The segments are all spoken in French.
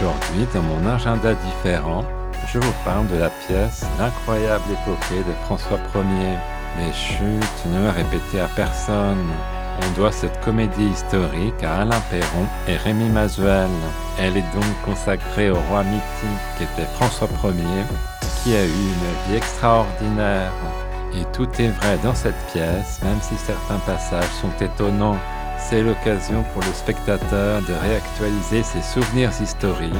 Aujourd'hui, dans mon agenda différent, je vous parle de la pièce L'incroyable épopée de François Ier. Mais chut, ne répétez à personne. On doit cette comédie historique à Alain Perron et Rémi Mazuel. Elle est donc consacrée au roi mythique qui était François Ier, qui a eu une vie extraordinaire. Et tout est vrai dans cette pièce, même si certains passages sont étonnants. C'est l'occasion pour le spectateur de réactualiser ses souvenirs historiques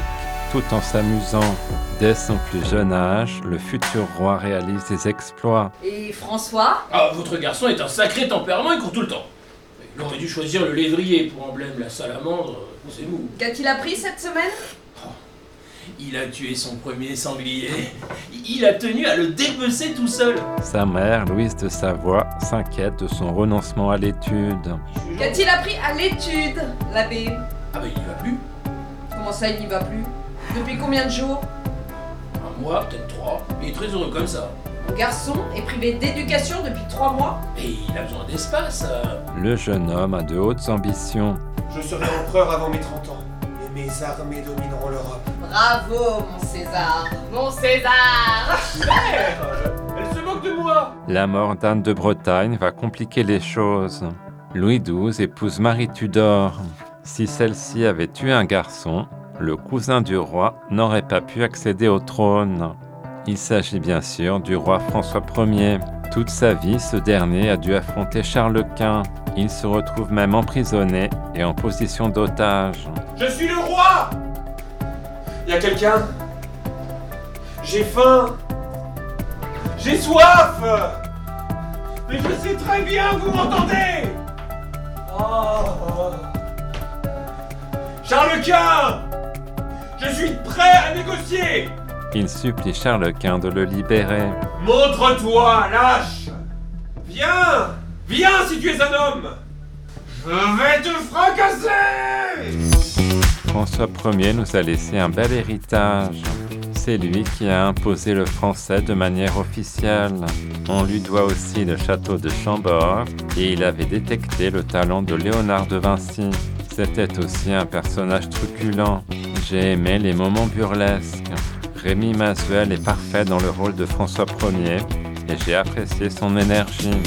tout en s'amusant. Dès son plus jeune âge, le futur roi réalise des exploits. Et François? Ah, votre garçon est un sacré tempérament, il court tout le temps. Il aurait dû choisir le lévrier pour emblème, la salamandre, c'est mou. Qu'a-t-il appris cette semaine? Il a tué son premier sanglier. Il a tenu à le dépecer tout seul. Sa mère, Louise de Savoie, s'inquiète de son renoncement à l'étude. Qu'a-t-il appris à l'étude, l'abbé Ah bah il y va plus. Comment ça, il n'y va plus? Depuis combien de jours? Un mois, peut-être trois. Il est très heureux comme ça. Mon garçon est privé d'éducation depuis trois mois Et il a besoin d'espace. euh. Le jeune homme a de hautes ambitions. Je serai empereur avant mes 30 ans. Et mes armées domineront l'Europe. Bravo, mon César Mon César Elle se moque de moi La mort d'Anne de Bretagne va compliquer les choses. Louis XII épouse Marie Tudor. Si celle-ci avait tué un garçon, le cousin du roi n'aurait pas pu accéder au trône. Il s'agit bien sûr du roi François Ier. Toute sa vie, ce dernier a dû affronter Charles Quint. Il se retrouve même emprisonné et en position d'otage. Je suis le roi Y a quelqu'un? J'ai faim J'ai soif Mais je sais très bien vous m'entendez Oh. Charles Quint Je suis prêt à négocier Il supplie Charles Quint de le libérer. Montre-toi, lâche Viens Viens si tu es un homme Je vais te fracasser François Ier nous a laissé un bel héritage. C'est lui qui a imposé le français de manière officielle. On lui doit aussi le château de Chambord et il avait détecté le talent de Léonard de Vinci. C'était aussi un personnage truculent. J'ai aimé les moments burlesques. Rémi Masuel est parfait dans le rôle de François Ier et j'ai apprécié son énergie.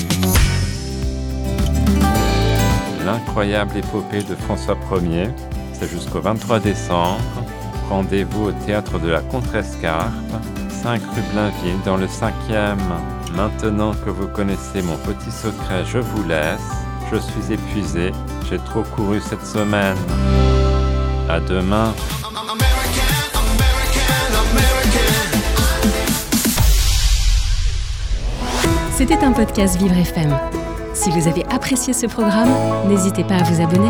L'incroyable épopée de François Ier, c'est jusqu'au 23 décembre. Rendez-vous au théâtre de la Contrescarpe, 5 rue Blainville dans le 5e. Maintenant que vous connaissez mon petit secret, je vous laisse. Je suis épuisé, j'ai trop couru cette semaine. À demain. C'était un podcast Vivre FM. Si vous avez apprécié ce programme, n'hésitez pas à vous abonner.